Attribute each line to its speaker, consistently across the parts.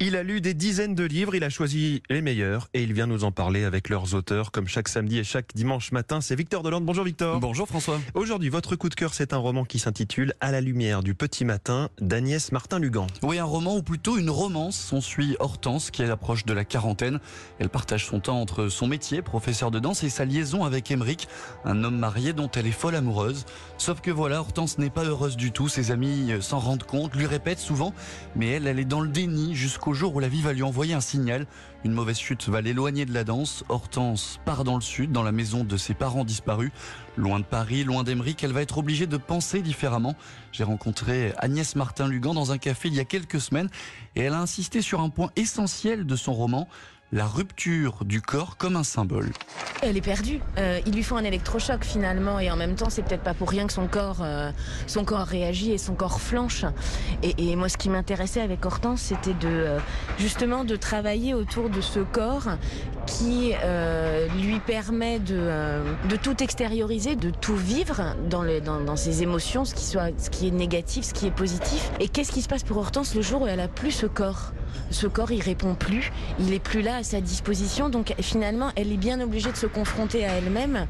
Speaker 1: Il a lu des dizaines de livres, il a choisi les meilleurs et il vient nous en parler avec leurs auteurs comme chaque samedi et chaque dimanche matin. C'est Victor Delande. Bonjour Victor.
Speaker 2: Bonjour François.
Speaker 1: Aujourd'hui, votre coup de cœur, c'est un roman qui s'intitule À la lumière du petit matin d'Agnès Martin-Lugan.
Speaker 2: Oui, un roman ou plutôt une romance. On suit Hortense qui est approche de la quarantaine. Elle partage son temps entre son métier, professeur de danse, et sa liaison avec Emeric, un homme marié dont elle est folle amoureuse. Sauf que voilà, Hortense n'est pas heureuse du tout. Ses amis s'en rendent compte, lui répètent souvent, mais elle, elle est dans le déni jusqu'au jour où la vie va lui envoyer un signal. Une mauvaise chute va l'éloigner de la danse. Hortense part dans le sud, dans la maison de ses parents disparus. Loin de Paris, loin d'Emeric, elle va être obligée de penser différemment. J'ai rencontré Agnès Martin-Lugan dans un café il y a quelques semaines et elle a insisté sur un point essentiel de son roman la rupture du corps comme un symbole.
Speaker 3: Elle est perdue. Euh, il lui faut un électrochoc finalement, et en même temps, c'est peut-être pas pour rien que son corps, euh, réagit et son corps flanche. Et, moi, ce qui m'intéressait avec Hortense, c'était de euh, justement de travailler autour de ce corps qui lui permet de, tout extérioriser, de tout vivre dans, ses émotions, ce qui soit, ce qui est négatif, ce qui est positif. Et qu'est-ce qui se passe pour Hortense le jour où elle a plus ce corps? Ce corps, il répond plus, il est plus là à sa disposition, donc finalement, elle est bien obligée de se confronter à elle-même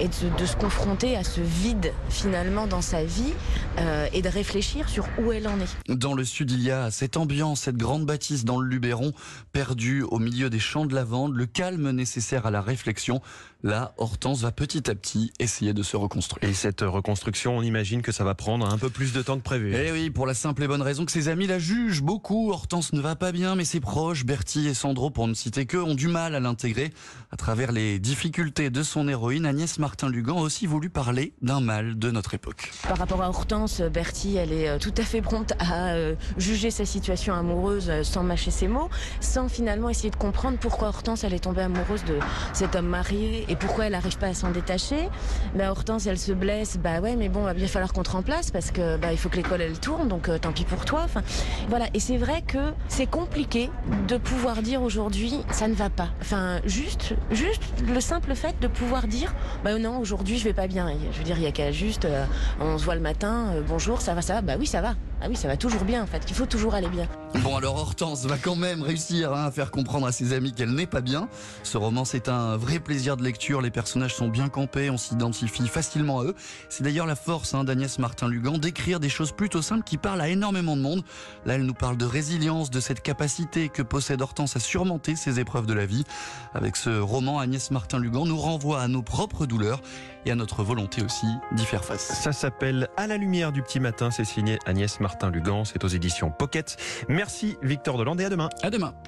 Speaker 3: et de, se confronter à ce vide finalement dans sa vie euh, et de réfléchir sur où elle en est.
Speaker 2: Dans le sud, il y a cette ambiance, cette grande bâtisse dans le Luberon, perdue au milieu des champs de lavande, le calme nécessaire à la réflexion. Là, Hortense va petit à petit essayer de se reconstruire.
Speaker 1: Et cette reconstruction, on imagine que ça va prendre un peu plus de temps que prévu.
Speaker 2: Eh oui, pour la simple et bonne raison que ses amis la jugent beaucoup. Hortense ne va pas bien, mais ses proches, Bertie et Sandro, pour ne citer que, ont du mal à l'intégrer. À travers les difficultés de son héroïne, Agnès Martin-Lugan a aussi voulu parler d'un mal de notre époque.
Speaker 3: Par rapport à Hortense, Bertie, elle est tout à fait prompte à euh, juger sa situation amoureuse euh, sans mâcher ses mots, sans finalement essayer de comprendre pourquoi Hortense, elle est tombée amoureuse de cet homme marié et pourquoi elle n'arrive pas à s'en détacher? Bah, Hortense, elle se blesse, bah ouais, mais bon, il va bien falloir qu'on te remplace parce que bah, il faut que l'école elle tourne, donc euh, tant pis pour toi. Enfin, voilà. Et c'est vrai que c'est compliqué de pouvoir dire aujourd'hui ça ne va pas. Enfin, juste, juste le simple fait de pouvoir dire bah non, aujourd'hui je vais pas bien. Je veux dire, il y a qu'à juste, euh, on se voit le matin, euh, bonjour, ça va, ça va. Bah oui, ça va. Ah oui, ça va toujours bien en fait. Il faut toujours aller bien.
Speaker 2: Bon alors Hortense va quand même réussir hein, à faire comprendre à ses amis qu'elle n'est pas bien. Ce roman c'est un vrai plaisir de lecture, les personnages sont bien campés, on s'identifie facilement à eux. C'est d'ailleurs la force hein, d'Agnès Martin-Lugan d'écrire des choses plutôt simples qui parlent à énormément de monde. Là elle nous parle de résilience, de cette capacité que possède Hortense à surmonter ses épreuves de la vie. Avec ce roman, Agnès Martin-Lugan nous renvoie à nos propres douleurs et à notre volonté aussi d'y faire face.
Speaker 1: Ça s'appelle À la lumière du petit matin, c'est signé Agnès Martin-Lugan, c'est aux éditions Pocket. Merci Victor Delande et à demain.
Speaker 2: À demain.